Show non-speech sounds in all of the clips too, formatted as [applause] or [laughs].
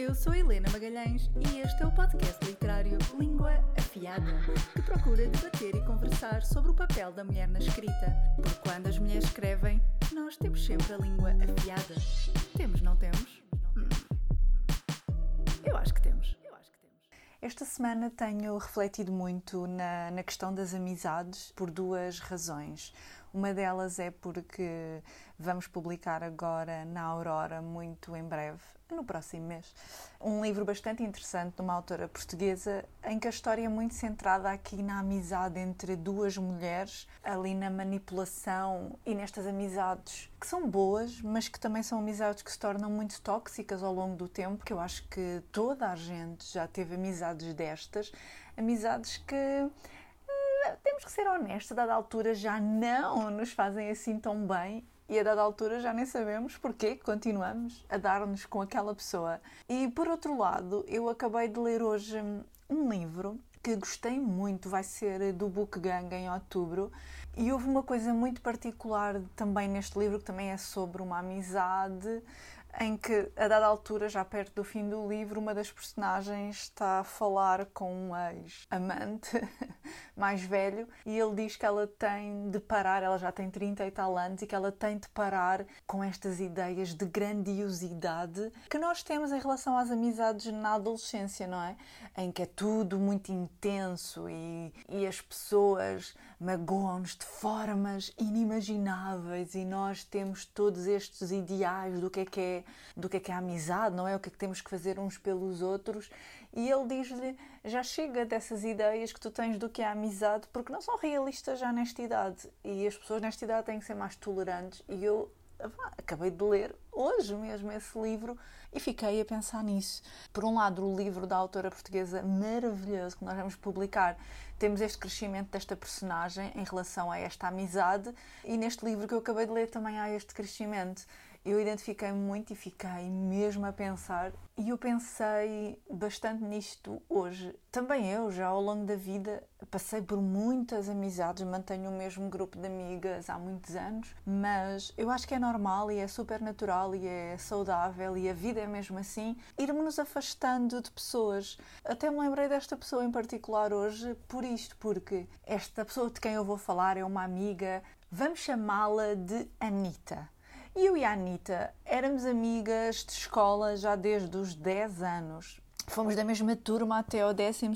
Eu sou Helena Magalhães e este é o podcast literário Língua Afiada, que procura debater e conversar sobre o papel da mulher na escrita. Porque quando as mulheres escrevem, nós temos sempre a língua afiada. Temos, não temos? Eu acho que temos. Esta semana tenho refletido muito na, na questão das amizades por duas razões. Uma delas é porque vamos publicar agora na Aurora, muito em breve, no próximo mês, um livro bastante interessante de uma autora portuguesa em que a história é muito centrada aqui na amizade entre duas mulheres, ali na manipulação e nestas amizades que são boas, mas que também são amizades que se tornam muito tóxicas ao longo do tempo, que eu acho que toda a gente já teve amizades destas, amizades que temos que ser honestos, a dada altura já não nos fazem assim tão bem e a dada altura já nem sabemos porque continuamos a dar-nos com aquela pessoa. E por outro lado, eu acabei de ler hoje um livro que gostei muito, vai ser do Book Gang em outubro. E houve uma coisa muito particular também neste livro, que também é sobre uma amizade, em que, a dada altura, já perto do fim do livro, uma das personagens está a falar com um ex-amante [laughs] mais velho e ele diz que ela tem de parar, ela já tem 30 e tal anos, e que ela tem de parar com estas ideias de grandiosidade que nós temos em relação às amizades na adolescência, não é? Em que é tudo muito intenso e, e as pessoas magoam-nos de formas inimagináveis e nós temos todos estes ideais do que é que é, do que é que é a amizade, não é? O que é que temos que fazer uns pelos outros. E ele diz-lhe: já chega dessas ideias que tu tens do que é a amizade, porque não são realistas já nesta idade. E as pessoas nesta idade têm que ser mais tolerantes. E eu acabei de ler hoje mesmo esse livro e fiquei a pensar nisso. Por um lado, o livro da autora portuguesa maravilhoso que nós vamos publicar, temos este crescimento desta personagem em relação a esta amizade, e neste livro que eu acabei de ler também há este crescimento eu identifiquei muito e fiquei mesmo a pensar. E eu pensei bastante nisto hoje. Também eu, já ao longo da vida, passei por muitas amizades, mantenho o mesmo grupo de amigas há muitos anos, mas eu acho que é normal e é super natural e é saudável e a vida é mesmo assim, irmos nos afastando de pessoas. Até me lembrei desta pessoa em particular hoje por isto, porque esta pessoa de quem eu vou falar é uma amiga, vamos chamá-la de Anita. E eu e a Anitta éramos amigas de escola já desde os 10 anos. Fomos da mesma turma até ao 12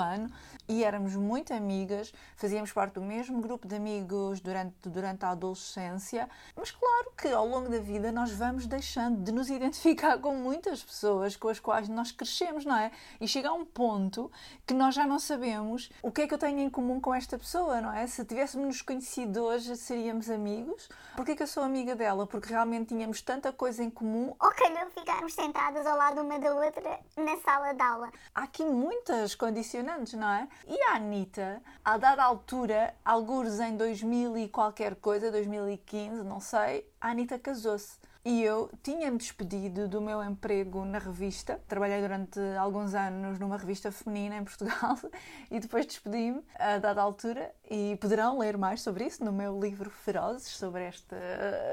ano e éramos muito amigas, fazíamos parte do mesmo grupo de amigos durante, durante a adolescência, mas claro que ao longo da vida nós vamos deixando de nos identificar com muitas pessoas com as quais nós crescemos, não é? E chega a um ponto que nós já não sabemos o que é que eu tenho em comum com esta pessoa, não é? Se tivéssemos nos conhecido hoje, seríamos amigos. Porquê que eu sou amiga dela? Porque realmente tínhamos tanta coisa em comum. Ou calhou ficarmos sentadas ao lado uma da outra na sala de aula. Há aqui muitas condicionantes, não é? E a Anitta, a dada altura, alguns em 2000 e qualquer coisa, 2015, não sei, a Anitta casou-se. E eu tinha-me despedido do meu emprego na revista. Trabalhei durante alguns anos numa revista feminina em Portugal [laughs] e depois despedi-me a dada altura. E poderão ler mais sobre isso no meu livro Ferozes, sobre esta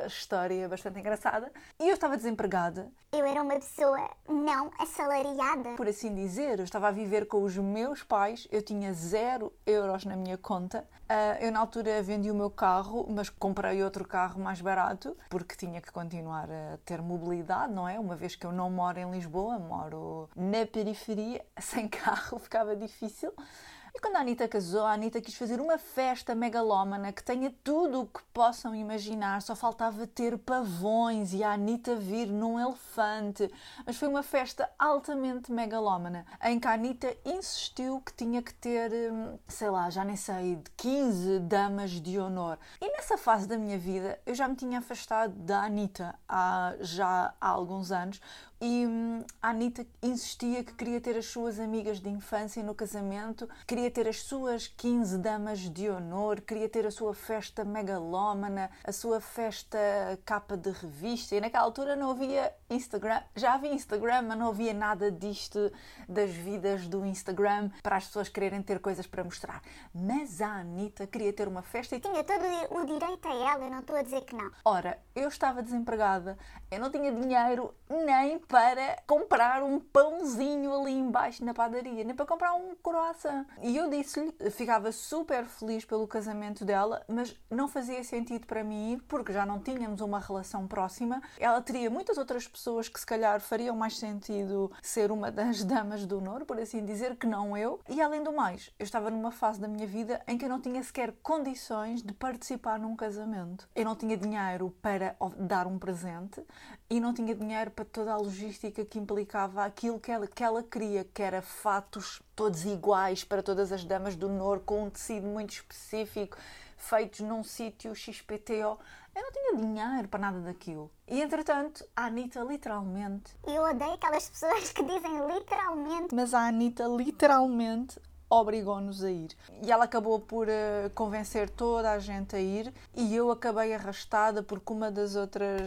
história bastante engraçada. E eu estava desempregada. Eu era uma pessoa não assalariada. Por assim dizer, eu estava a viver com os meus pais, eu tinha zero euros na minha conta. Ah, eu, na altura, vendi o meu carro, mas comprei outro carro mais barato porque tinha que continuar a ter mobilidade, não é? Uma vez que eu não moro em Lisboa, moro na periferia, [laughs] sem carro ficava difícil. E quando a Anitta casou, a Anitta quis fazer uma festa megalómana que tenha tudo o que possam imaginar, só faltava ter pavões e a Anitta vir num elefante. Mas foi uma festa altamente megalómana, em que a Anitta insistiu que tinha que ter, hum, sei lá, já nem sei, 15 damas de honor. E nessa fase da minha vida, eu já me tinha afastado da Anitta há, já há alguns anos, e hum, a Anitta insistia que queria ter as suas amigas de infância no casamento, queria ter as suas 15 damas de honor, queria ter a sua festa megalómana, a sua festa capa de revista. E naquela altura não havia Instagram. Já havia Instagram, mas não havia nada disto das vidas do Instagram para as pessoas quererem ter coisas para mostrar. Mas a Anitta queria ter uma festa e Tinha todo o direito a ela, eu não estou a dizer que não. Ora, eu estava desempregada, eu não tinha dinheiro nem para comprar um pãozinho ali embaixo na padaria, nem para comprar um croissant. E eu disse-lhe, ficava super feliz pelo casamento dela, mas não fazia sentido para mim ir porque já não tínhamos uma relação próxima. Ela teria muitas outras pessoas que se calhar fariam mais sentido ser uma das [laughs] damas do honor, por assim dizer, que não eu. E além do mais, eu estava numa fase da minha vida em que eu não tinha sequer condições de participar num casamento. Eu não tinha dinheiro para dar um presente e não tinha dinheiro para toda a que implicava aquilo que ela, que ela queria, que era fatos todos iguais para todas as damas do honor, com um tecido muito específico, feitos num sítio XPTO. Eu não tinha dinheiro para nada daquilo. E entretanto, a Anitta literalmente. Eu odeio aquelas pessoas que dizem literalmente. Mas a Anitta literalmente obrigou-nos a ir. E ela acabou por uh, convencer toda a gente a ir e eu acabei arrastada porque uma das outras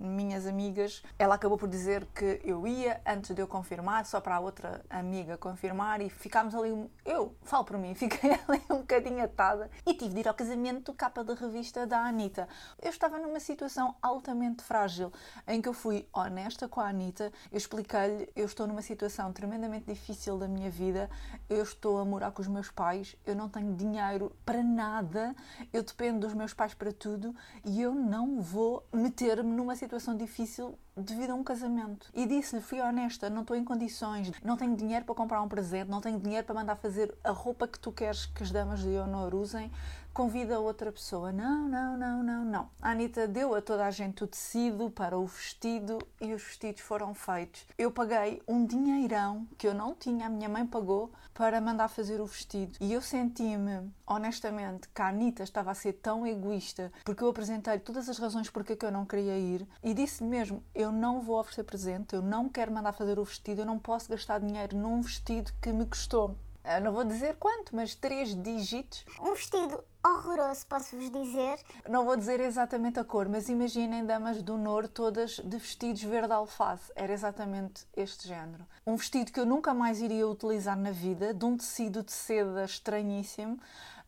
minhas amigas, ela acabou por dizer que eu ia antes de eu confirmar, só para a outra amiga confirmar e ficámos ali, eu falo por mim, [laughs] fiquei ali um bocadinho atada e tive de ir ao casamento capa da revista da Anitta. Eu estava numa situação altamente frágil em que eu fui honesta com a Anitta, eu expliquei-lhe, eu estou numa situação tremendamente difícil da minha vida, eu estou a morar com os meus pais, eu não tenho dinheiro para nada, eu dependo dos meus pais para tudo e eu não vou meter-me numa situação difícil devido a um casamento. E disse-lhe, fui honesta, não estou em condições, não tenho dinheiro para comprar um presente, não tenho dinheiro para mandar fazer a roupa que tu queres que as damas de honor usem, convida outra pessoa. Não, não, não, não, não. A Anitta deu a toda a gente o tecido para o vestido e os vestidos foram feitos. Eu paguei um dinheirão que eu não tinha, a minha mãe pagou para mandar fazer o vestido. E eu senti-me, honestamente, que a Anitta estava a ser tão egoísta porque eu apresentei todas as razões porque que eu não queria ir e disse-lhe mesmo: eu não vou oferecer presente, eu não quero mandar fazer o vestido, eu não posso gastar dinheiro num vestido que me custou. Eu não vou dizer quanto, mas três dígitos. Um vestido horroroso, posso-vos dizer. Não vou dizer exatamente a cor, mas imaginem damas do Nor todas de vestidos verde alface. Era exatamente este género. Um vestido que eu nunca mais iria utilizar na vida, de um tecido de seda estranhíssimo,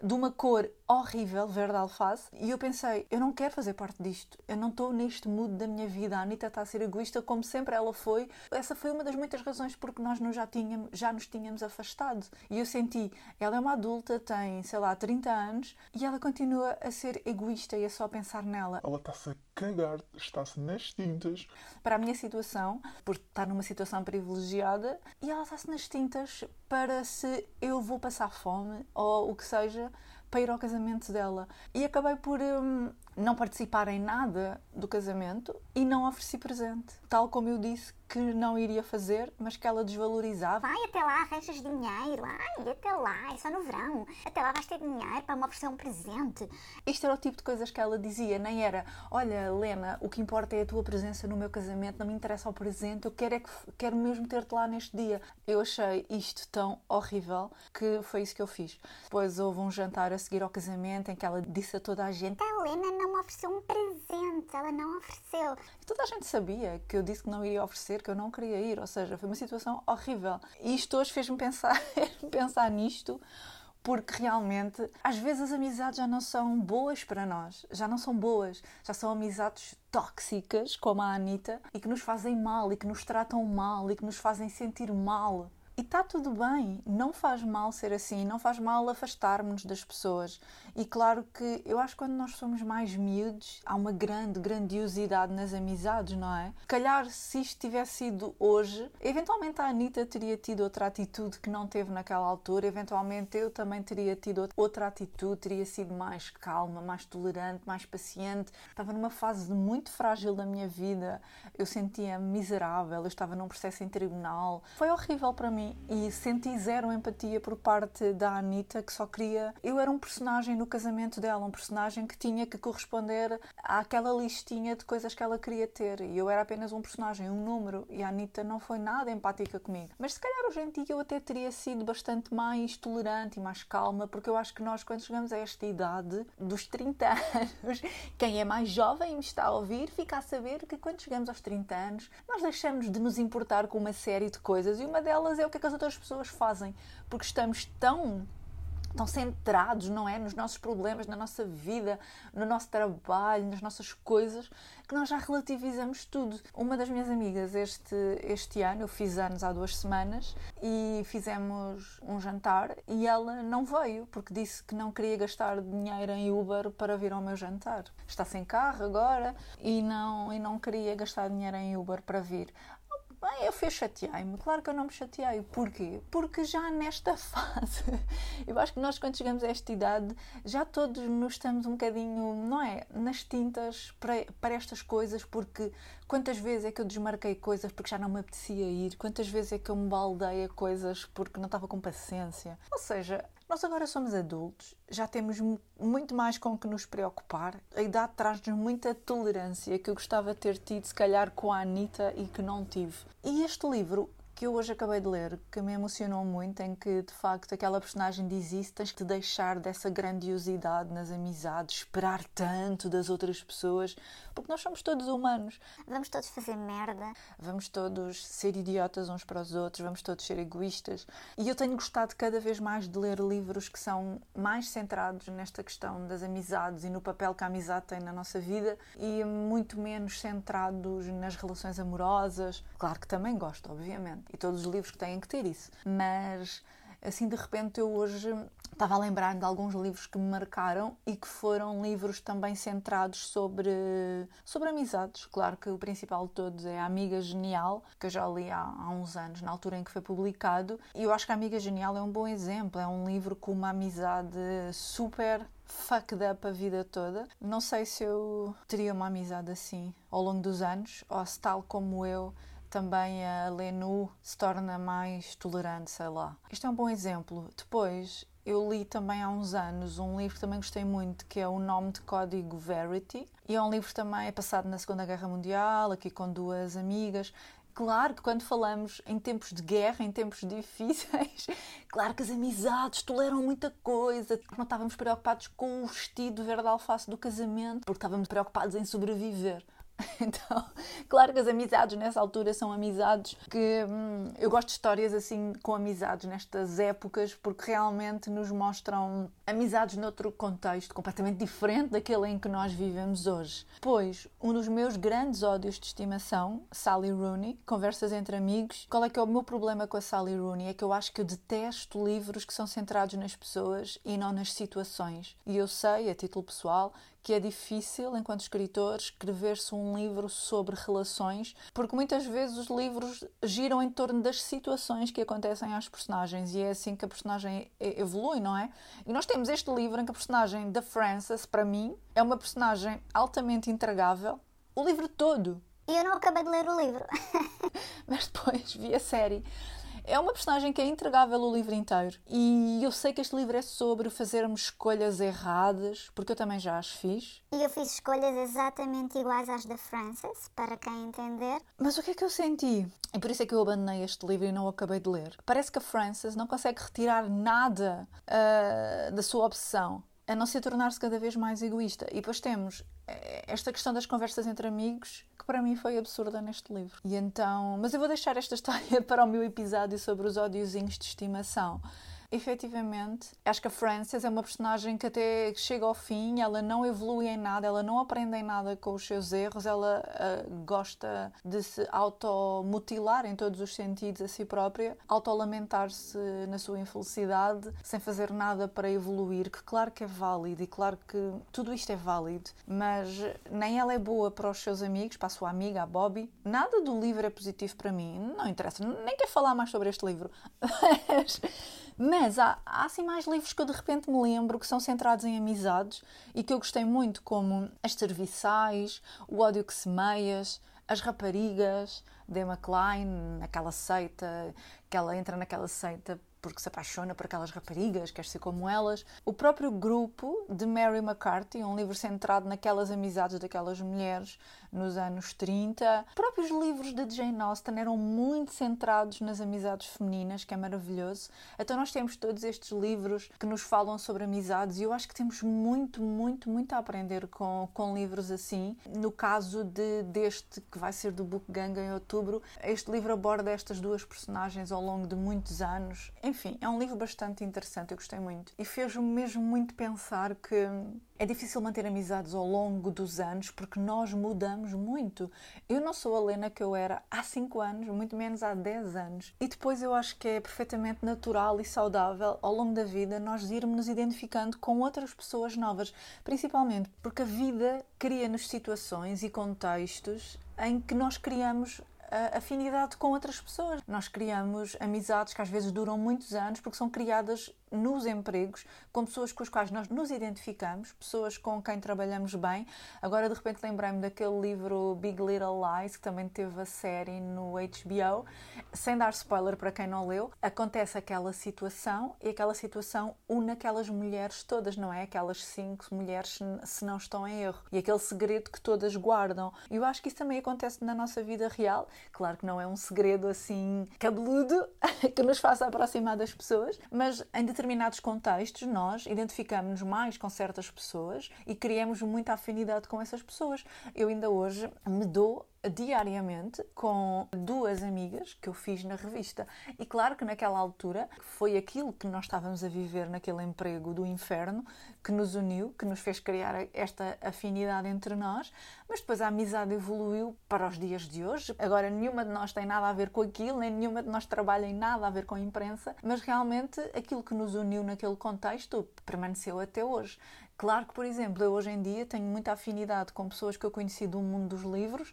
de uma cor horrível, verde alface, e eu pensei, eu não quero fazer parte disto, eu não estou neste mood da minha vida, a Anitta está a ser egoísta como sempre ela foi. Essa foi uma das muitas razões porque nós já, tínhamos, já nos tínhamos afastado. E eu senti, ela é uma adulta, tem, sei lá, 30 anos, e ela continua a ser egoísta e a só pensar nela. Ela está-se a cagar, está-se nas tintas. Para a minha situação, por estar numa situação privilegiada, e ela está-se nas tintas para se eu vou passar fome ou o que seja para ir ao casamento dela. E acabei por hum, não participar em nada do casamento e não ofereci presente. Tal como eu disse que não iria fazer, mas que ela desvalorizava. Vai até lá, arranjas dinheiro. Ai, até lá, é só no verão. Até lá vais ter dinheiro para me oferecer um presente. Isto era o tipo de coisas que ela dizia, nem era olha, Lena, o que importa é a tua presença no meu casamento, não me interessa o presente, eu quero, é que, quero mesmo ter-te lá neste dia. Eu achei isto tão horrível que foi isso que eu fiz. Depois houve um jantar a seguir ao casamento em que ela disse a toda a gente: A Lena não me ofereceu um presente, ela não ofereceu. E toda a gente sabia que eu disse que não iria oferecer, que eu não queria ir, ou seja, foi uma situação horrível. E isto hoje fez-me pensar, [laughs] pensar nisto, porque realmente às vezes as amizades já não são boas para nós, já não são boas, já são amizades tóxicas, como a Anitta, e que nos fazem mal, e que nos tratam mal, e que nos fazem sentir mal. E está tudo bem, não faz mal ser assim, não faz mal afastarmos-nos das pessoas. E claro que eu acho que quando nós somos mais miúdos, há uma grande grandiosidade nas amizades, não é? Calhar se isto tivesse sido hoje, eventualmente a Anitta teria tido outra atitude que não teve naquela altura, eventualmente eu também teria tido outra atitude, teria sido mais calma, mais tolerante, mais paciente. Estava numa fase muito frágil da minha vida, eu sentia-me miserável, eu estava num processo em tribunal. Foi horrível para mim e senti zero empatia por parte da Anitta, que só queria. Eu era um personagem no casamento dela, um personagem que tinha que corresponder àquela listinha de coisas que ela queria ter. E eu era apenas um personagem, um número, e a Anitta não foi nada empática comigo. Mas se calhar hoje em dia eu até teria sido bastante mais tolerante e mais calma, porque eu acho que nós, quando chegamos a esta idade, dos 30 anos, [laughs] quem é mais jovem e me está a ouvir, fica a saber que quando chegamos aos 30 anos, nós deixamos de nos importar com uma série de coisas e uma delas é o que, é que as outras pessoas fazem, porque estamos tão tão centrados, não é, nos nossos problemas, na nossa vida, no nosso trabalho, nas nossas coisas, que nós já relativizamos tudo. Uma das minhas amigas este este ano, eu fiz anos há duas semanas e fizemos um jantar e ela não veio porque disse que não queria gastar dinheiro em Uber para vir ao meu jantar. Está sem carro agora e não e não queria gastar dinheiro em Uber para vir. Bem, eu fui chateei-me. Claro que eu não me chateei. Porquê? Porque já nesta [laughs] fase, eu acho que nós, quando chegamos a esta idade, já todos nos estamos um bocadinho, não é? Nas tintas para, para estas coisas, porque quantas vezes é que eu desmarquei coisas porque já não me apetecia ir? Quantas vezes é que eu me baldei a coisas porque não estava com paciência? Ou seja, nós agora somos adultos, já temos muito mais com que nos preocupar. A idade traz-nos muita tolerância que eu gostava de ter tido, se calhar, com a Anitta e que não tive. E este livro que eu hoje acabei de ler, que me emocionou muito, em que de facto aquela personagem diz isso, tens que te deixar dessa grandiosidade nas amizades, esperar tanto das outras pessoas, porque nós somos todos humanos. Vamos todos fazer merda. Vamos todos ser idiotas uns para os outros, vamos todos ser egoístas. E eu tenho gostado cada vez mais de ler livros que são mais centrados nesta questão das amizades e no papel que a amizade tem na nossa vida e muito menos centrados nas relações amorosas. Claro que também gosto, obviamente e todos os livros que têm que ter isso. Mas assim de repente eu hoje estava a lembrar de alguns livros que me marcaram e que foram livros também centrados sobre, sobre amizades. Claro que o principal de todos é a Amiga Genial, que eu já li há, há uns anos, na altura em que foi publicado, e eu acho que a Amiga Genial é um bom exemplo. É um livro com uma amizade super fucked up a vida toda. Não sei se eu teria uma amizade assim ao longo dos anos, ou se tal como eu também a Lenu se torna mais tolerante, sei lá. Isto é um bom exemplo. Depois, eu li também há uns anos um livro que também gostei muito, que é o Nome de Código Verity. E é um livro também é passado na Segunda Guerra Mundial, aqui com duas amigas. Claro que quando falamos em tempos de guerra, em tempos [laughs] difíceis, claro que as amizades toleram muita coisa. Não estávamos preocupados com o vestido verde alface do casamento, porque estávamos preocupados em sobreviver. [laughs] Então, claro que as amizades nessa altura são amizades que hum, eu gosto de histórias assim com amizades nestas épocas porque realmente nos mostram amizades noutro contexto completamente diferente daquele em que nós vivemos hoje. Pois, um dos meus grandes ódios de estimação, Sally Rooney, conversas entre amigos. Qual é que é o meu problema com a Sally Rooney? É que eu acho que eu detesto livros que são centrados nas pessoas e não nas situações. E eu sei, a título pessoal, que é difícil, enquanto escritor, escrever-se um livro sobre relações, porque muitas vezes os livros giram em torno das situações que acontecem às personagens e é assim que a personagem evolui, não é? E nós temos este livro em que a personagem da Frances, para mim, é uma personagem altamente intragável, o livro todo. E eu não acabei de ler o livro. [laughs] Mas depois vi a série é uma personagem que é intragável o livro inteiro. E eu sei que este livro é sobre fazermos escolhas erradas, porque eu também já as fiz. E eu fiz escolhas exatamente iguais às da Frances, para quem entender. Mas o que é que eu senti? E por isso é que eu abandonei este livro e não o acabei de ler. Parece que a Frances não consegue retirar nada uh, da sua obsessão a não ser tornar-se cada vez mais egoísta. E depois temos eh, esta questão das conversas entre amigos, que para mim foi absurda neste livro. E então, mas eu vou deixar esta [laughs] história para o meu episódio sobre os ódiozinhos de estimação efetivamente, acho que a Frances é uma personagem que até chega ao fim, ela não evolui em nada, ela não aprende em nada com os seus erros, ela uh, gosta de se automutilar em todos os sentidos a si própria, autolamentar-se na sua infelicidade, sem fazer nada para evoluir, que claro que é válido e claro que tudo isto é válido, mas nem ela é boa para os seus amigos, para a sua amiga, a Bobby. Nada do livro é positivo para mim, não interessa, nem quero falar mais sobre este livro. [laughs] Mas há, há assim mais livros que eu de repente me lembro que são centrados em amizades e que eu gostei muito, como As Serviçais, O Ódio que Semeias, as raparigas de Emma Klein, naquela seita, que ela entra naquela seita porque se apaixona por aquelas raparigas, quer ser como elas. O próprio grupo de Mary McCarthy, um livro centrado naquelas amizades daquelas mulheres nos anos 30. Os próprios livros de Jane Austen eram muito centrados nas amizades femininas, que é maravilhoso. Então nós temos todos estes livros que nos falam sobre amizades e eu acho que temos muito, muito, muito a aprender com, com livros assim. No caso de, deste, que vai ser do Book Gang em outubro, este livro aborda estas duas personagens ao longo de muitos anos. Enfim, é um livro bastante interessante, eu gostei muito. E fez-me mesmo muito pensar que é difícil manter amizades ao longo dos anos porque nós mudamos muito. Eu não sou a Lena que eu era há 5 anos, muito menos há 10 anos. E depois eu acho que é perfeitamente natural e saudável ao longo da vida nós irmos nos identificando com outras pessoas novas, principalmente porque a vida cria-nos situações e contextos em que nós criamos afinidade com outras pessoas. Nós criamos amizades que às vezes duram muitos anos porque são criadas nos empregos, com pessoas com as quais nós nos identificamos, pessoas com quem trabalhamos bem. Agora, de repente, lembrei-me daquele livro Big Little Lies, que também teve a série no HBO. Sem dar spoiler para quem não leu, acontece aquela situação e aquela situação une aquelas mulheres todas, não é? Aquelas cinco mulheres, se não estão em erro. E aquele segredo que todas guardam. E eu acho que isso também acontece na nossa vida real. Claro que não é um segredo assim cabeludo [laughs] que nos faça aproximar das pessoas, mas em determinados contextos, nós identificamos-nos mais com certas pessoas e criamos muita afinidade com essas pessoas. Eu ainda hoje me dou diariamente com duas amigas que eu fiz na revista. E claro que naquela altura foi aquilo que nós estávamos a viver naquele emprego do inferno que nos uniu, que nos fez criar esta afinidade entre nós, mas depois a amizade evoluiu para os dias de hoje. Agora nenhuma de nós tem nada a ver com aquilo, nem nenhuma de nós trabalha em nada a ver com a imprensa, mas realmente aquilo que nos uniu naquele contexto permaneceu até hoje. Claro que, por exemplo, eu hoje em dia tenho muita afinidade com pessoas que eu conheci do mundo dos livros,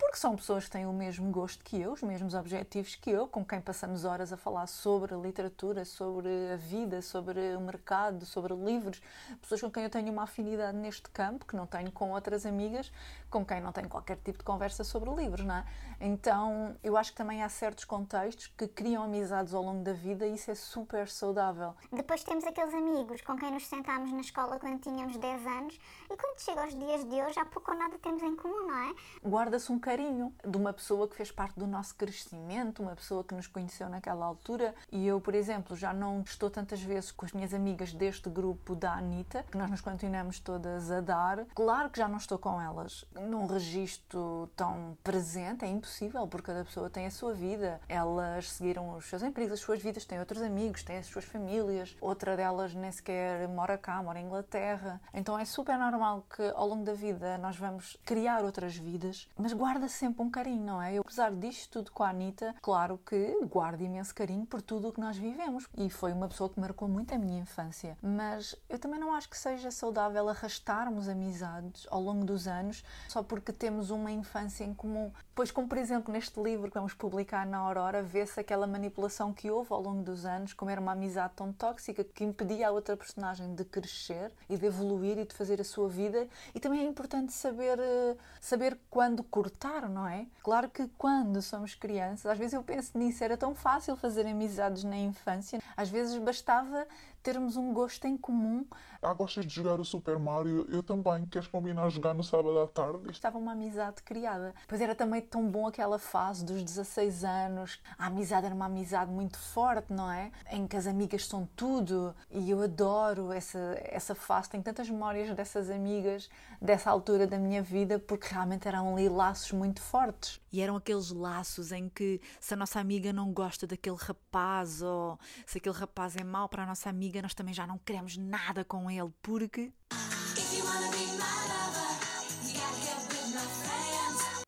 porque são pessoas que têm o mesmo gosto que eu, os mesmos objetivos que eu, com quem passamos horas a falar sobre a literatura, sobre a vida, sobre o mercado, sobre livros, pessoas com quem eu tenho uma afinidade neste campo, que não tenho com outras amigas, com quem não tenho qualquer tipo de conversa sobre livros, não é? Então, eu acho que também há certos contextos que criam amizades ao longo da vida e isso é super saudável. Depois temos aqueles amigos com quem nos sentámos na escola quando tínhamos 10 anos e quando chega aos dias de hoje, há pouco ou nada temos em comum, não é? Guarda-se um carinho de uma pessoa que fez parte do nosso crescimento, uma pessoa que nos conheceu naquela altura. E eu, por exemplo, já não estou tantas vezes com as minhas amigas deste grupo da Anitta, que nós nos continuamos todas a dar. Claro que já não estou com elas num registro tão presente, é impossível, porque cada pessoa tem a sua vida. Elas seguiram os seus empregos, as suas vidas, têm outros amigos, têm as suas famílias. Outra delas nem sequer mora cá, mora em Inglaterra. Então é super normal que ao longo da vida nós vamos criar outras vidas, mas guarda guarda sempre um carinho, não é? Eu, apesar disto tudo com a Anitta, claro que guardo imenso carinho por tudo o que nós vivemos. E foi uma pessoa que marcou muito a minha infância. Mas eu também não acho que seja saudável arrastarmos amizades ao longo dos anos só porque temos uma infância em comum. Pois, como por exemplo neste livro que vamos publicar na Aurora, vê-se aquela manipulação que houve ao longo dos anos, como era uma amizade tão tóxica que impedia a outra personagem de crescer e de evoluir e de fazer a sua vida. E também é importante saber, eh, saber quando cortar não é? Claro que quando somos crianças, às vezes eu penso nisso, era tão fácil fazer amizades na infância, às vezes bastava termos um gosto em comum. Ah, gostas de jogar o Super Mario? Eu também. Queres combinar jogar no sábado à tarde? Estava uma amizade criada. Pois era também tão bom aquela fase dos 16 anos. A amizade era uma amizade muito forte, não é? Em que as amigas são tudo. E eu adoro essa, essa fase. Tenho tantas memórias dessas amigas, dessa altura da minha vida, porque realmente eram ali laços muito fortes. E eram aqueles laços em que se a nossa amiga não gosta daquele rapaz ou se aquele rapaz é mau para a nossa amiga, amiga, nós também já não queremos nada com ele porque.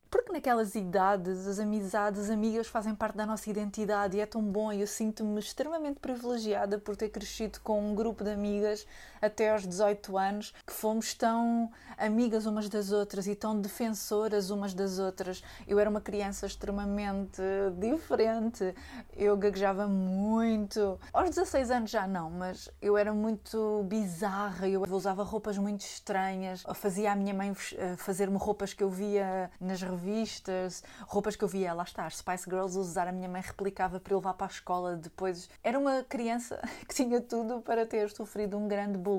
Porque naquelas idades as amizades, as amigas fazem parte da nossa identidade e é tão bom eu sinto-me extremamente privilegiada por ter crescido com um grupo de amigas até aos 18 anos que fomos tão amigas umas das outras e tão defensoras umas das outras. Eu era uma criança extremamente diferente, eu gaguejava muito. Aos 16 anos já não, mas eu era muito bizarra, eu usava roupas muito estranhas, fazia a minha mãe eh, fazer-me roupas que eu via nas revistas revistas, roupas que eu via, lá está, as Spice Girls usar, a minha mãe replicava para eu levar para a escola depois. Era uma criança [laughs] que tinha tudo para ter sofrido um grande bullying,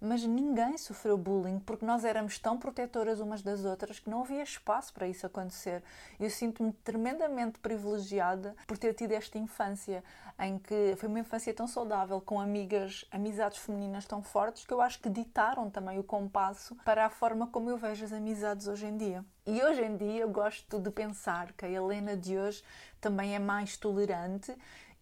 mas ninguém sofreu bullying porque nós éramos tão protetoras umas das outras que não havia espaço para isso acontecer. Eu sinto-me tremendamente privilegiada por ter tido esta infância em que foi uma infância tão saudável, com amigas, amizades femininas tão fortes, que eu acho que ditaram também o compasso para a forma como eu vejo as amizades hoje em dia. E hoje em dia eu gosto de pensar que a Helena de hoje também é mais tolerante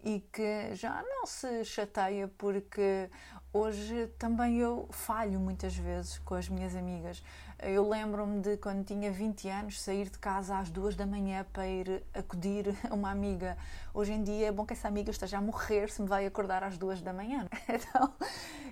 e que já não se chateia porque hoje também eu falho muitas vezes com as minhas amigas. Eu lembro-me de quando tinha 20 anos sair de casa às duas da manhã para ir acudir a [laughs] uma amiga. Hoje em dia é bom que essa amiga esteja a morrer se me vai acordar às duas da manhã. [laughs] Então,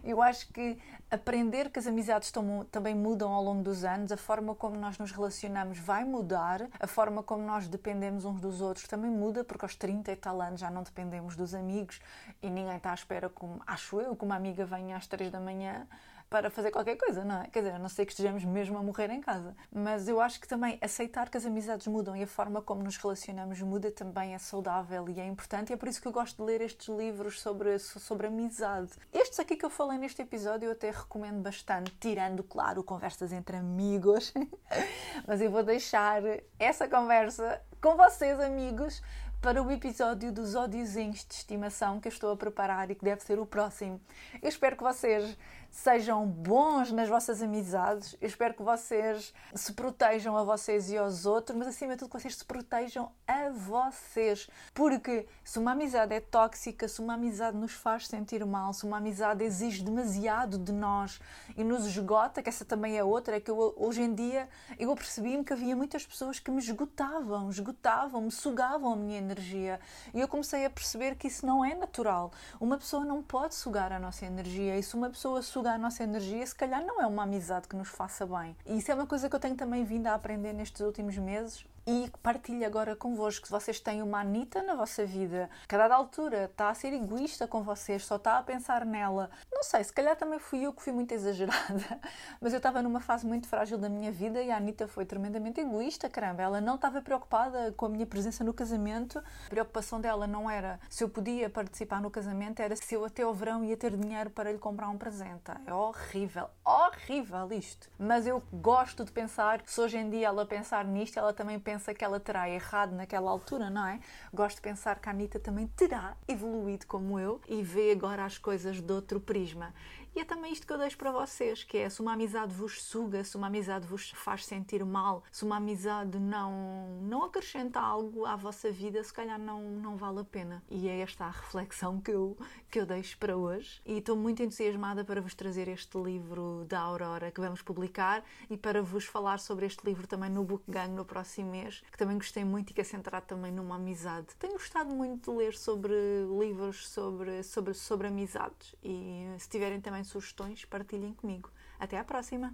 eu acho que aprender que as amizades também mudam ao longo dos anos, a forma como nós nos relacionamos vai mudar, a forma como nós dependemos uns dos outros também muda, porque aos 30 e tal anos já não dependemos dos amigos e ninguém está à espera, como, acho eu, que uma amiga venha às três da manhã para fazer qualquer coisa, não é? Quer dizer, a não sei que estejamos mesmo a morrer em casa. Mas eu acho que também aceitar que as amizades mudam e a forma como nos relacionamos muda também é saudável e é importante. E é por isso que eu gosto de ler estes livros sobre, sobre amizade. Estes aqui que eu falei neste episódio eu até recomendo bastante, tirando, claro, conversas entre amigos. [laughs] Mas eu vou deixar essa conversa com vocês, amigos, para o episódio dos ódiozinhos de estimação que eu estou a preparar e que deve ser o próximo. Eu espero que vocês sejam bons nas vossas amizades. Eu espero que vocês se protejam a vocês e aos outros, mas acima de tudo que vocês se protejam a vocês. Porque se uma amizade é tóxica, se uma amizade nos faz sentir mal, se uma amizade exige demasiado de nós e nos esgota, que essa também é outra, é que eu, hoje em dia eu percebi-me que havia muitas pessoas que me esgotavam, esgotavam, me sugavam a minha energia. E eu comecei a perceber que isso não é natural. Uma pessoa não pode sugar a nossa energia. E se uma pessoa suga a nossa energia, se calhar não é uma amizade que nos faça bem. E isso é uma coisa que eu tenho também vindo a aprender nestes últimos meses e partilho agora convosco. Se vocês têm uma Anitta na vossa vida, que a altura está a ser egoísta com vocês, só está a pensar nela, não sei, se calhar também fui eu que fui muito [laughs] exagerada, mas eu estava numa fase muito frágil da minha vida e a Anitta foi tremendamente egoísta, caramba. Ela não estava preocupada com a minha presença no casamento, a preocupação dela não era se eu podia participar no casamento, era se eu até ao verão ia ter dinheiro para lhe comprar um presente. É horrível, horrível isto. Mas eu gosto de pensar, se hoje em dia ela pensar nisto, ela também pensa pensa que ela terá errado naquela altura, não é? Gosto de pensar que a Anitta também terá evoluído como eu e vê agora as coisas de outro prisma. E é também isto que eu deixo para vocês, que é se uma amizade vos suga, se uma amizade vos faz sentir mal, se uma amizade não, não acrescenta algo à vossa vida, se calhar não, não vale a pena. E é esta a reflexão que eu, que eu deixo para hoje. E estou muito entusiasmada para vos trazer este livro da Aurora que vamos publicar e para vos falar sobre este livro também no Book Gang no próximo mês, que também gostei muito e que é centrado também numa amizade. Tenho gostado muito de ler sobre livros sobre, sobre, sobre amizades e se tiverem também sugestões, partilhem comigo. Até à próxima!